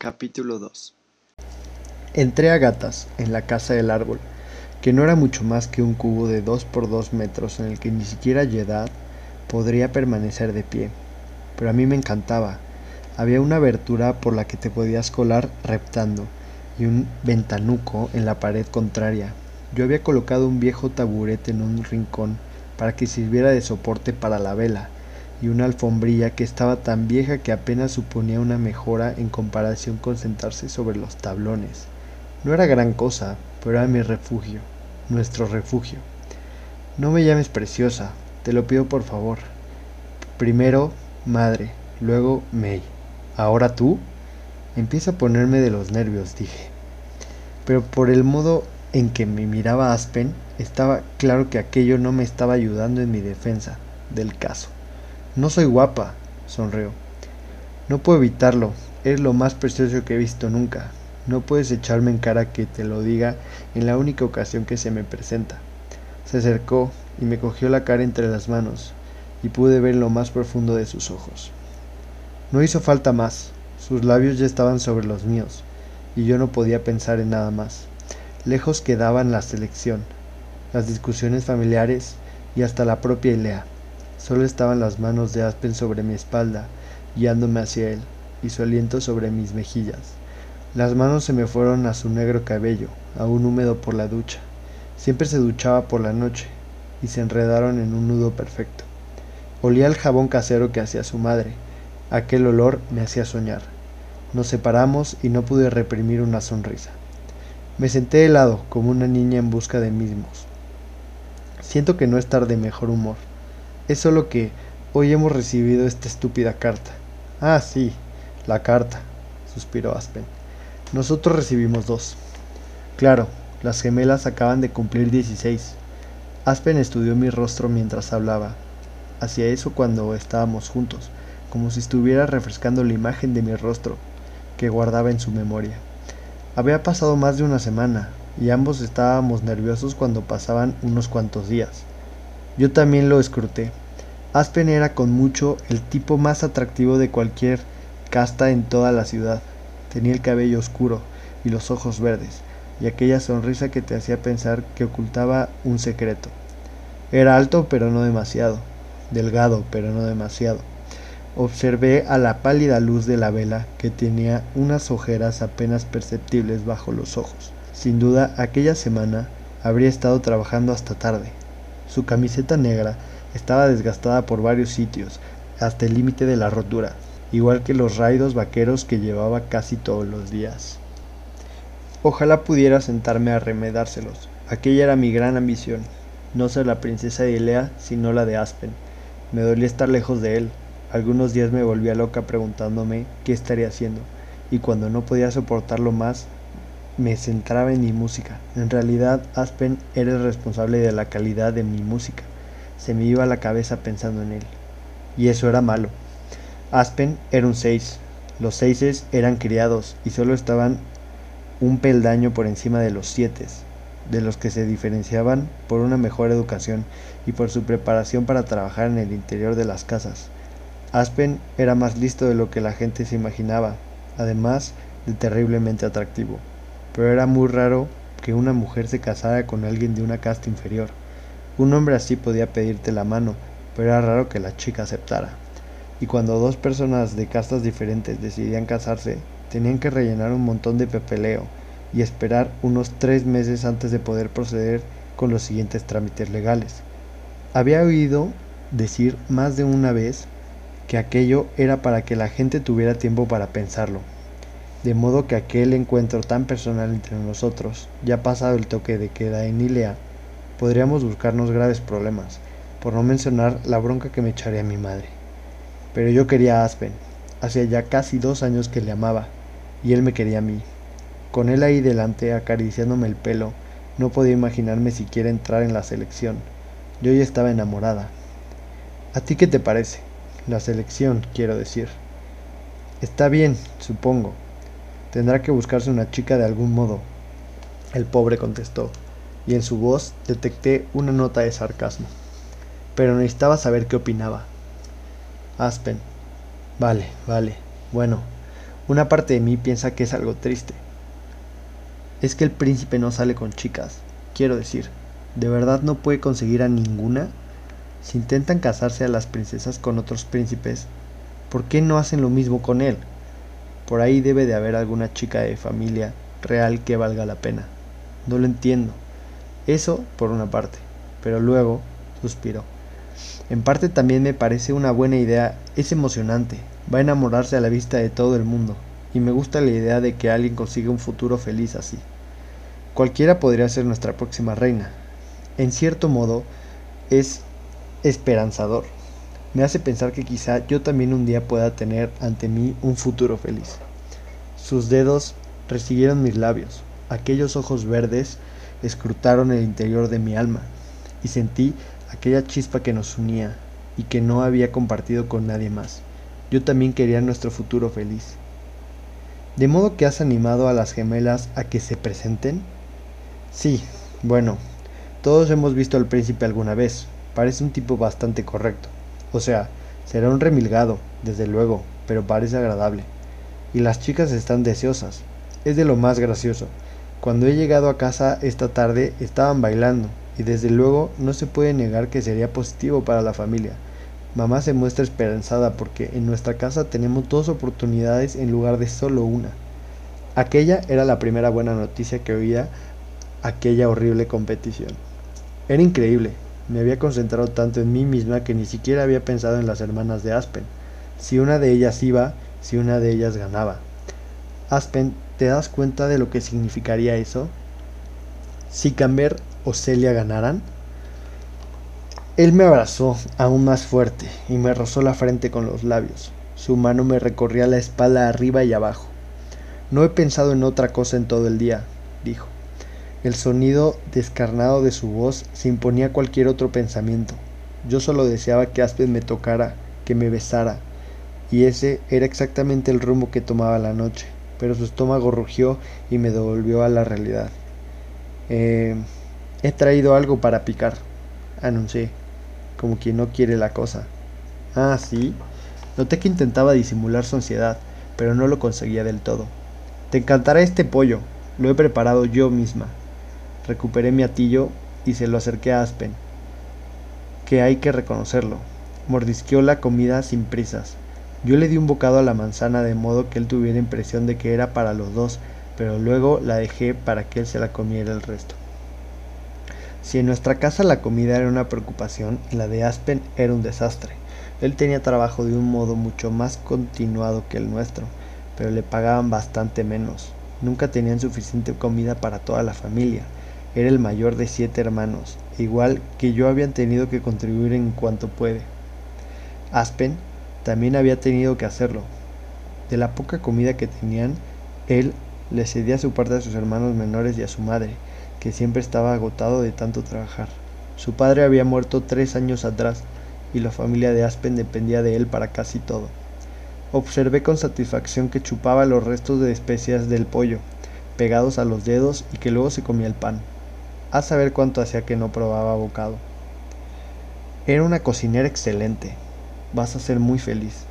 Capítulo 2 Entré a gatas en la casa del árbol, que no era mucho más que un cubo de dos por dos metros en el que ni siquiera Yedad podría permanecer de pie. Pero a mí me encantaba. Había una abertura por la que te podías colar reptando y un ventanuco en la pared contraria. Yo había colocado un viejo taburete en un rincón para que sirviera de soporte para la vela y una alfombrilla que estaba tan vieja que apenas suponía una mejora en comparación con sentarse sobre los tablones. No era gran cosa, pero era mi refugio, nuestro refugio. No me llames preciosa, te lo pido por favor. Primero, madre, luego May. ¿Ahora tú? Empieza a ponerme de los nervios, dije. Pero por el modo en que me miraba Aspen, estaba claro que aquello no me estaba ayudando en mi defensa del caso. No soy guapa, sonrió. No puedo evitarlo, eres lo más precioso que he visto nunca. No puedes echarme en cara que te lo diga en la única ocasión que se me presenta. Se acercó y me cogió la cara entre las manos, y pude ver lo más profundo de sus ojos. No hizo falta más, sus labios ya estaban sobre los míos, y yo no podía pensar en nada más. Lejos quedaban la selección, las discusiones familiares y hasta la propia Ilea. Solo estaban las manos de Aspen sobre mi espalda, guiándome hacia él, y su aliento sobre mis mejillas. Las manos se me fueron a su negro cabello, aún húmedo por la ducha. Siempre se duchaba por la noche, y se enredaron en un nudo perfecto. Olía el jabón casero que hacía su madre. Aquel olor me hacía soñar. Nos separamos y no pude reprimir una sonrisa. Me senté helado, como una niña en busca de mismos. Siento que no estar de mejor humor. Es solo que hoy hemos recibido esta estúpida carta. Ah, sí, la carta, suspiró Aspen. Nosotros recibimos dos. Claro, las gemelas acaban de cumplir 16. Aspen estudió mi rostro mientras hablaba. Hacía eso cuando estábamos juntos, como si estuviera refrescando la imagen de mi rostro que guardaba en su memoria. Había pasado más de una semana, y ambos estábamos nerviosos cuando pasaban unos cuantos días. Yo también lo escruté. Aspen era con mucho el tipo más atractivo de cualquier casta en toda la ciudad. Tenía el cabello oscuro y los ojos verdes, y aquella sonrisa que te hacía pensar que ocultaba un secreto. Era alto pero no demasiado, delgado pero no demasiado. Observé a la pálida luz de la vela que tenía unas ojeras apenas perceptibles bajo los ojos. Sin duda aquella semana habría estado trabajando hasta tarde. Su camiseta negra estaba desgastada por varios sitios, hasta el límite de la rotura, igual que los raidos vaqueros que llevaba casi todos los días. Ojalá pudiera sentarme a remedárselos. Aquella era mi gran ambición, no ser la princesa de Ilea, sino la de Aspen. Me dolía estar lejos de él. Algunos días me volvía loca preguntándome qué estaría haciendo, y cuando no podía soportarlo más, me centraba en mi música. En realidad, Aspen era el responsable de la calidad de mi música. Se me iba la cabeza pensando en él. Y eso era malo. Aspen era un seis. Los seises eran criados y solo estaban un peldaño por encima de los siete, de los que se diferenciaban por una mejor educación y por su preparación para trabajar en el interior de las casas. Aspen era más listo de lo que la gente se imaginaba, además de terriblemente atractivo pero era muy raro que una mujer se casara con alguien de una casta inferior. Un hombre así podía pedirte la mano, pero era raro que la chica aceptara. Y cuando dos personas de castas diferentes decidían casarse, tenían que rellenar un montón de pepeleo y esperar unos tres meses antes de poder proceder con los siguientes trámites legales. Había oído decir más de una vez que aquello era para que la gente tuviera tiempo para pensarlo, de modo que aquel encuentro tan personal entre nosotros, ya pasado el toque de queda en Ilea, podríamos buscarnos graves problemas, por no mencionar la bronca que me echaría mi madre. Pero yo quería a Aspen, hacía ya casi dos años que le amaba, y él me quería a mí. Con él ahí delante, acariciándome el pelo, no podía imaginarme siquiera entrar en la selección. Yo ya estaba enamorada. ¿A ti qué te parece? La selección, quiero decir. Está bien, supongo, Tendrá que buscarse una chica de algún modo. El pobre contestó, y en su voz detecté una nota de sarcasmo. Pero necesitaba saber qué opinaba. Aspen. Vale, vale. Bueno, Una parte de mí piensa que es algo triste. Es que el príncipe no sale con chicas, quiero decir, ¿de verdad no puede conseguir a ninguna? Si intentan casarse a las princesas con otros príncipes, ¿por qué no hacen lo mismo con él? Por ahí debe de haber alguna chica de familia real que valga la pena. No lo entiendo. Eso por una parte. Pero luego suspiró. En parte también me parece una buena idea, es emocionante, va a enamorarse a la vista de todo el mundo, y me gusta la idea de que alguien consiga un futuro feliz así. Cualquiera podría ser nuestra próxima reina. En cierto modo, es esperanzador. Me hace pensar que quizá yo también un día pueda tener ante mí un futuro feliz. Sus dedos recibieron mis labios, aquellos ojos verdes escrutaron el interior de mi alma, y sentí aquella chispa que nos unía y que no había compartido con nadie más. Yo también quería nuestro futuro feliz. ¿De modo que has animado a las gemelas a que se presenten? Sí, bueno, todos hemos visto al príncipe alguna vez. Parece un tipo bastante correcto. O sea, será un remilgado, desde luego, pero parece agradable. Y las chicas están deseosas. Es de lo más gracioso. Cuando he llegado a casa esta tarde estaban bailando, y desde luego no se puede negar que sería positivo para la familia. Mamá se muestra esperanzada porque en nuestra casa tenemos dos oportunidades en lugar de solo una. Aquella era la primera buena noticia que oía aquella horrible competición. Era increíble, me había concentrado tanto en mí misma que ni siquiera había pensado en las hermanas de Aspen. Si una de ellas iba, si una de ellas ganaba. Aspen, ¿te das cuenta de lo que significaría eso? Si Camber o Celia ganaran? Él me abrazó aún más fuerte y me rozó la frente con los labios. Su mano me recorría la espalda arriba y abajo. No he pensado en otra cosa en todo el día, dijo. El sonido descarnado de su voz se imponía a cualquier otro pensamiento. Yo solo deseaba que Aspen me tocara, que me besara, y ese era exactamente el rumbo que tomaba la noche, pero su estómago rugió y me devolvió a la realidad. Eh, he traído algo para picar, anuncié, como quien no quiere la cosa. Ah, sí. Noté que intentaba disimular su ansiedad, pero no lo conseguía del todo. Te encantará este pollo, lo he preparado yo misma. Recuperé mi atillo y se lo acerqué a Aspen, que hay que reconocerlo. Mordisqueó la comida sin prisas. Yo le di un bocado a la manzana de modo que él tuviera impresión de que era para los dos, pero luego la dejé para que él se la comiera el resto. Si en nuestra casa la comida era una preocupación, la de Aspen era un desastre. Él tenía trabajo de un modo mucho más continuado que el nuestro, pero le pagaban bastante menos. Nunca tenían suficiente comida para toda la familia, era el mayor de siete hermanos, igual que yo habían tenido que contribuir en cuanto puede. Aspen también había tenido que hacerlo. De la poca comida que tenían, él le cedía su parte a sus hermanos menores y a su madre, que siempre estaba agotado de tanto trabajar. Su padre había muerto tres años atrás y la familia de Aspen dependía de él para casi todo. Observé con satisfacción que chupaba los restos de especias del pollo, pegados a los dedos y que luego se comía el pan a saber cuánto hacía que no probaba bocado. Era una cocinera excelente. Vas a ser muy feliz.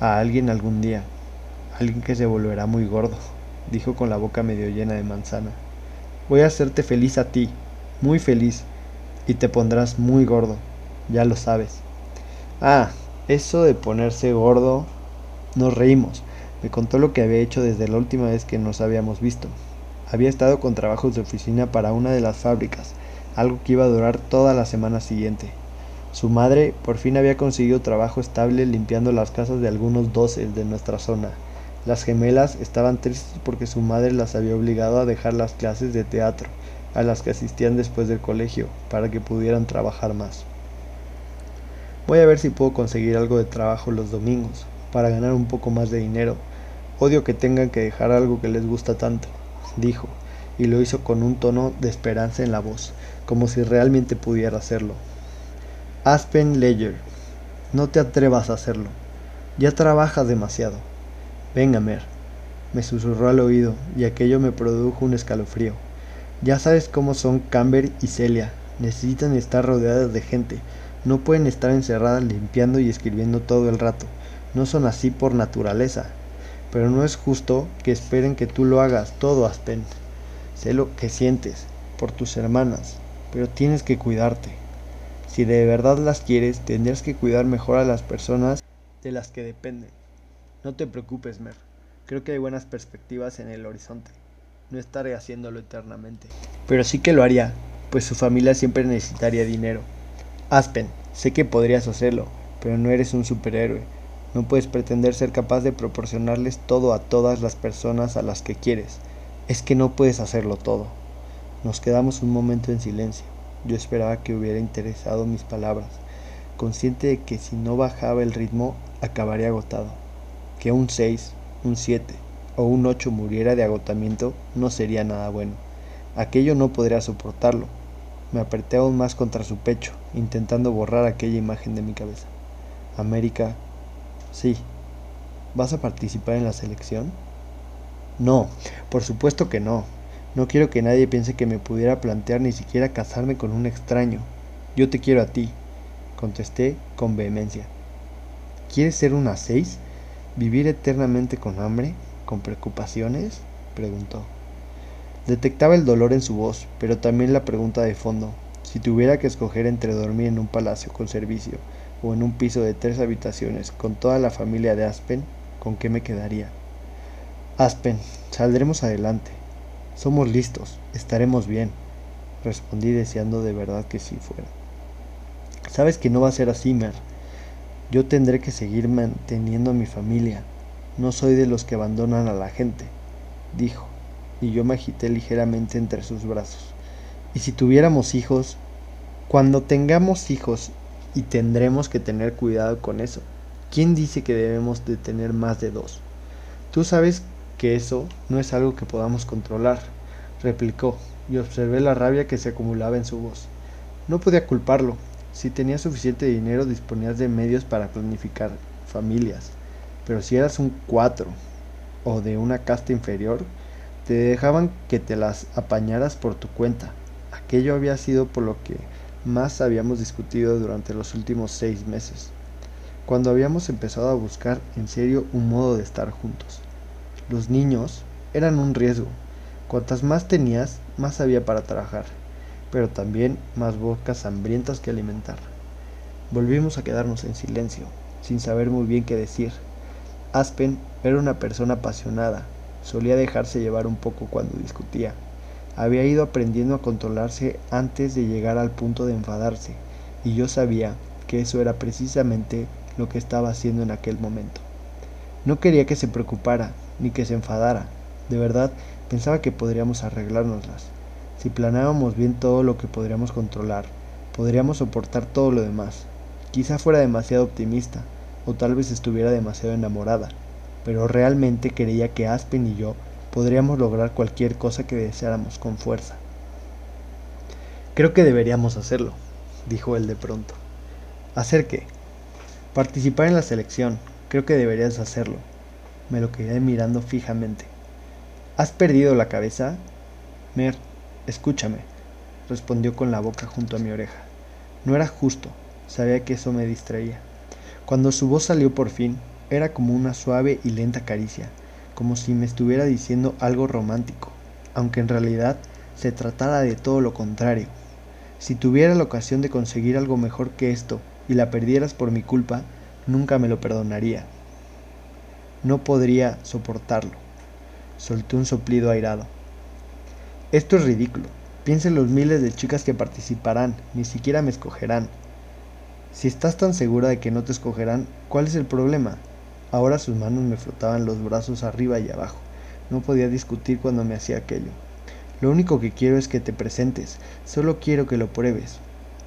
A alguien algún día. Alguien que se volverá muy gordo, dijo con la boca medio llena de manzana. Voy a hacerte feliz a ti, muy feliz, y te pondrás muy gordo, ya lo sabes. Ah, eso de ponerse gordo. Nos reímos. Me contó lo que había hecho desde la última vez que nos habíamos visto. Había estado con trabajos de oficina para una de las fábricas, algo que iba a durar toda la semana siguiente. Su madre por fin había conseguido trabajo estable limpiando las casas de algunos doces de nuestra zona. Las gemelas estaban tristes porque su madre las había obligado a dejar las clases de teatro, a las que asistían después del colegio, para que pudieran trabajar más. Voy a ver si puedo conseguir algo de trabajo los domingos, para ganar un poco más de dinero. Odio que tengan que dejar algo que les gusta tanto dijo, y lo hizo con un tono de esperanza en la voz, como si realmente pudiera hacerlo. Aspen Ledger, no te atrevas a hacerlo. Ya trabajas demasiado. Venga, Mer, me susurró al oído, y aquello me produjo un escalofrío. Ya sabes cómo son Camber y Celia. Necesitan estar rodeadas de gente. No pueden estar encerradas limpiando y escribiendo todo el rato. No son así por naturaleza. Pero no es justo que esperen que tú lo hagas todo, Aspen. Sé lo que sientes por tus hermanas, pero tienes que cuidarte. Si de verdad las quieres, tendrás que cuidar mejor a las personas de las que dependen. No te preocupes, Mer. Creo que hay buenas perspectivas en el horizonte. No estaré haciéndolo eternamente. Pero sí que lo haría, pues su familia siempre necesitaría dinero. Aspen, sé que podrías hacerlo, pero no eres un superhéroe. No puedes pretender ser capaz de proporcionarles todo a todas las personas a las que quieres. Es que no puedes hacerlo todo. Nos quedamos un momento en silencio. Yo esperaba que hubiera interesado mis palabras, consciente de que si no bajaba el ritmo acabaría agotado. Que un 6, un 7 o un 8 muriera de agotamiento no sería nada bueno. Aquello no podría soportarlo. Me apreté aún más contra su pecho, intentando borrar aquella imagen de mi cabeza. América, sí. ¿Vas a participar en la selección? No, por supuesto que no. No quiero que nadie piense que me pudiera plantear ni siquiera casarme con un extraño. Yo te quiero a ti, contesté con vehemencia. ¿Quieres ser una seis? ¿Vivir eternamente con hambre? ¿Con preocupaciones? preguntó. Detectaba el dolor en su voz, pero también la pregunta de fondo. Si tuviera que escoger entre dormir en un palacio con servicio o en un piso de tres habitaciones con toda la familia de Aspen, ¿con qué me quedaría? Aspen, saldremos adelante. Somos listos, estaremos bien, respondí deseando de verdad que sí fuera. Sabes que no va a ser así, Mer. Yo tendré que seguir manteniendo a mi familia. No soy de los que abandonan a la gente, dijo, y yo me agité ligeramente entre sus brazos. Y si tuviéramos hijos, cuando tengamos hijos, y tendremos que tener cuidado con eso. ¿Quién dice que debemos de tener más de dos? Tú sabes que eso no es algo que podamos controlar, replicó, y observé la rabia que se acumulaba en su voz. No podía culparlo. Si tenías suficiente dinero disponías de medios para planificar familias. Pero si eras un cuatro o de una casta inferior, te dejaban que te las apañaras por tu cuenta. Aquello había sido por lo que más habíamos discutido durante los últimos seis meses, cuando habíamos empezado a buscar en serio un modo de estar juntos. Los niños eran un riesgo. Cuantas más tenías, más había para trabajar, pero también más bocas hambrientas que alimentar. Volvimos a quedarnos en silencio, sin saber muy bien qué decir. Aspen era una persona apasionada, solía dejarse llevar un poco cuando discutía. Había ido aprendiendo a controlarse antes de llegar al punto de enfadarse, y yo sabía que eso era precisamente lo que estaba haciendo en aquel momento. No quería que se preocupara, ni que se enfadara. De verdad, pensaba que podríamos arreglárnoslas. Si planeábamos bien todo lo que podríamos controlar, podríamos soportar todo lo demás. Quizá fuera demasiado optimista, o tal vez estuviera demasiado enamorada, pero realmente creía que Aspen y yo podríamos lograr cualquier cosa que deseáramos con fuerza. Creo que deberíamos hacerlo, dijo él de pronto. ¿Hacer qué? Participar en la selección. Creo que deberías hacerlo. Me lo quedé mirando fijamente. ¿Has perdido la cabeza? Mer, escúchame, respondió con la boca junto a mi oreja. No era justo, sabía que eso me distraía. Cuando su voz salió por fin, era como una suave y lenta caricia, como si me estuviera diciendo algo romántico, aunque en realidad se tratara de todo lo contrario. Si tuviera la ocasión de conseguir algo mejor que esto y la perdieras por mi culpa, nunca me lo perdonaría. No podría soportarlo. Solté un soplido airado. Esto es ridículo. Piensa en los miles de chicas que participarán, ni siquiera me escogerán. Si estás tan segura de que no te escogerán, ¿cuál es el problema? Ahora sus manos me flotaban los brazos arriba y abajo. No podía discutir cuando me hacía aquello. Lo único que quiero es que te presentes, solo quiero que lo pruebes.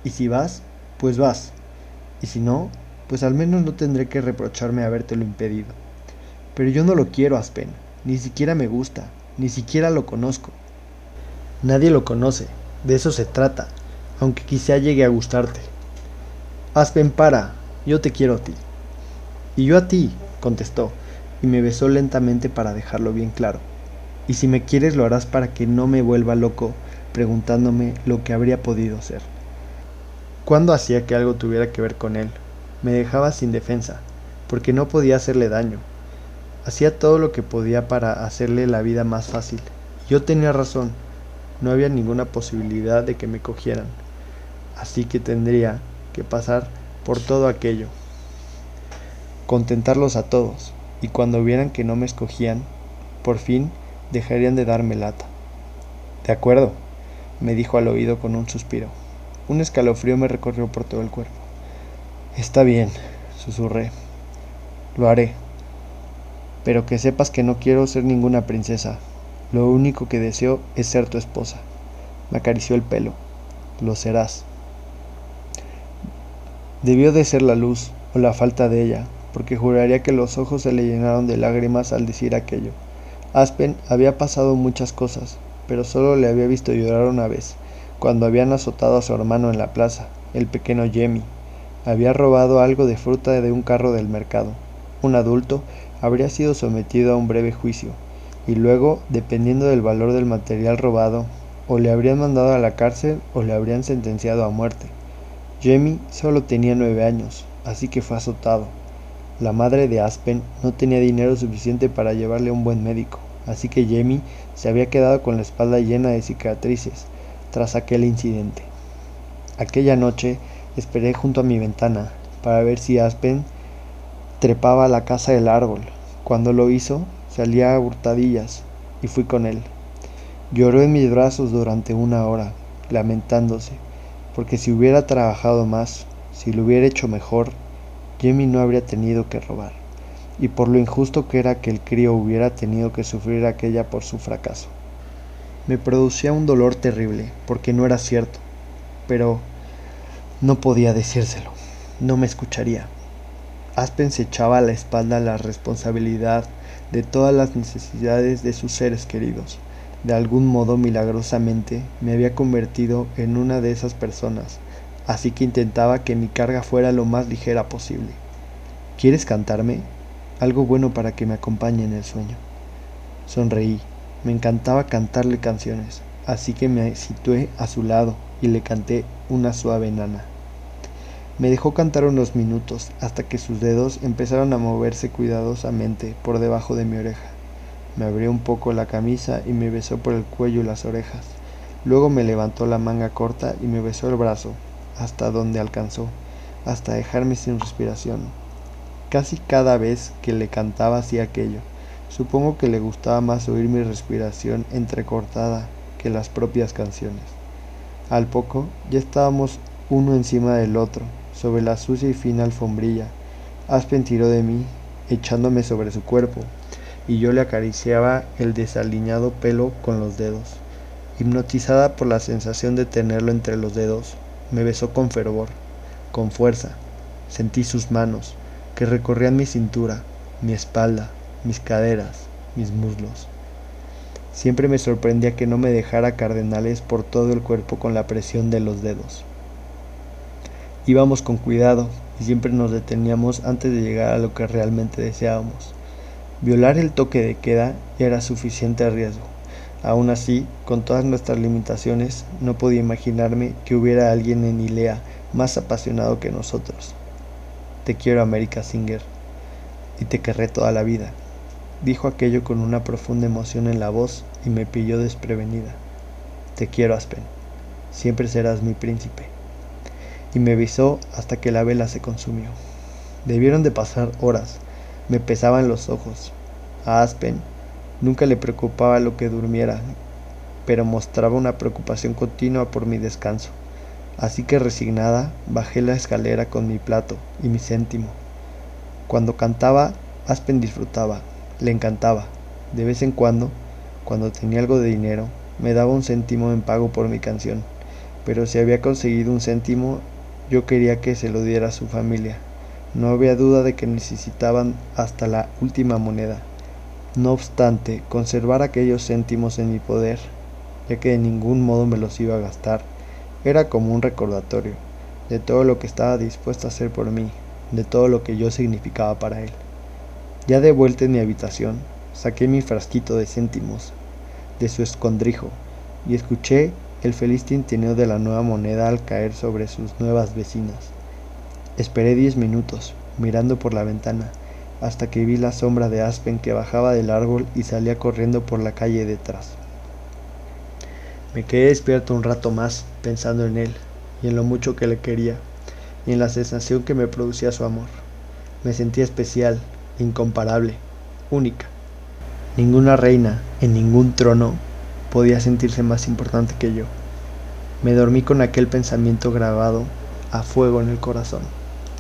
Y si vas, pues vas. Y si no, pues al menos no tendré que reprocharme habértelo impedido. Pero yo no lo quiero, Aspen. Ni siquiera me gusta. Ni siquiera lo conozco. Nadie lo conoce. De eso se trata. Aunque quizá llegue a gustarte. Aspen, para. Yo te quiero a ti. Y yo a ti, contestó, y me besó lentamente para dejarlo bien claro. Y si me quieres lo harás para que no me vuelva loco preguntándome lo que habría podido ser. ¿Cuándo hacía que algo tuviera que ver con él? Me dejaba sin defensa, porque no podía hacerle daño, Hacía todo lo que podía para hacerle la vida más fácil. Yo tenía razón. No había ninguna posibilidad de que me cogieran. Así que tendría que pasar por todo aquello. Contentarlos a todos. Y cuando vieran que no me escogían, por fin dejarían de darme lata. De acuerdo, me dijo al oído con un suspiro. Un escalofrío me recorrió por todo el cuerpo. Está bien, susurré. Lo haré. Pero que sepas que no quiero ser ninguna princesa. Lo único que deseo es ser tu esposa. Me acarició el pelo. Lo serás. Debió de ser la luz o la falta de ella, porque juraría que los ojos se le llenaron de lágrimas al decir aquello. Aspen había pasado muchas cosas, pero solo le había visto llorar una vez, cuando habían azotado a su hermano en la plaza, el pequeño Jemmy. Había robado algo de fruta de un carro del mercado. Un adulto habría sido sometido a un breve juicio, y luego, dependiendo del valor del material robado, o le habrían mandado a la cárcel o le habrían sentenciado a muerte. Jamie solo tenía nueve años, así que fue azotado. La madre de Aspen no tenía dinero suficiente para llevarle a un buen médico, así que Jamie se había quedado con la espalda llena de cicatrices tras aquel incidente. Aquella noche esperé junto a mi ventana para ver si Aspen trepaba a la casa del árbol. Cuando lo hizo, salía a hurtadillas y fui con él. Lloró en mis brazos durante una hora, lamentándose, porque si hubiera trabajado más, si lo hubiera hecho mejor, Jimmy no habría tenido que robar, y por lo injusto que era que el crío hubiera tenido que sufrir aquella por su fracaso. Me producía un dolor terrible, porque no era cierto, pero no podía decírselo, no me escucharía. Aspen se echaba a la espalda la responsabilidad de todas las necesidades de sus seres queridos. De algún modo milagrosamente me había convertido en una de esas personas, así que intentaba que mi carga fuera lo más ligera posible. ¿Quieres cantarme? Algo bueno para que me acompañe en el sueño. Sonreí. Me encantaba cantarle canciones, así que me situé a su lado y le canté una suave nana. Me dejó cantar unos minutos hasta que sus dedos empezaron a moverse cuidadosamente por debajo de mi oreja. Me abrió un poco la camisa y me besó por el cuello y las orejas. Luego me levantó la manga corta y me besó el brazo, hasta donde alcanzó, hasta dejarme sin respiración. Casi cada vez que le cantaba hacía aquello. Supongo que le gustaba más oír mi respiración entrecortada que las propias canciones. Al poco ya estábamos uno encima del otro, sobre la sucia y fina alfombrilla. Aspen tiró de mí, echándome sobre su cuerpo, y yo le acariciaba el desaliñado pelo con los dedos. Hipnotizada por la sensación de tenerlo entre los dedos, me besó con fervor, con fuerza. Sentí sus manos, que recorrían mi cintura, mi espalda, mis caderas, mis muslos. Siempre me sorprendía que no me dejara cardenales por todo el cuerpo con la presión de los dedos. Íbamos con cuidado y siempre nos deteníamos antes de llegar a lo que realmente deseábamos. Violar el toque de queda era suficiente riesgo. Aún así, con todas nuestras limitaciones, no podía imaginarme que hubiera alguien en Ilea más apasionado que nosotros. Te quiero, América Singer, y te querré toda la vida. Dijo aquello con una profunda emoción en la voz y me pilló desprevenida. Te quiero, Aspen. Siempre serás mi príncipe. Y me besó hasta que la vela se consumió. Debieron de pasar horas me pesaban los ojos. A Aspen nunca le preocupaba lo que durmiera, pero mostraba una preocupación continua por mi descanso. Así que resignada, bajé la escalera con mi plato y mi céntimo. Cuando cantaba, Aspen disfrutaba, le encantaba. De vez en cuando, cuando tenía algo de dinero, me daba un céntimo en pago por mi canción. Pero si había conseguido un céntimo, yo quería que se lo diera a su familia. No había duda de que necesitaban hasta la última moneda. No obstante, conservar aquellos céntimos en mi poder, ya que de ningún modo me los iba a gastar, era como un recordatorio de todo lo que estaba dispuesto a hacer por mí, de todo lo que yo significaba para él. Ya de vuelta en mi habitación, saqué mi frasquito de céntimos de su escondrijo y escuché el feliz tintineo de la nueva moneda al caer sobre sus nuevas vecinas. Esperé diez minutos, mirando por la ventana, hasta que vi la sombra de Aspen que bajaba del árbol y salía corriendo por la calle detrás. Me quedé despierto un rato más pensando en él y en lo mucho que le quería y en la sensación que me producía su amor. Me sentía especial, incomparable, única. Ninguna reina en ningún trono podía sentirse más importante que yo. Me dormí con aquel pensamiento grabado a fuego en el corazón.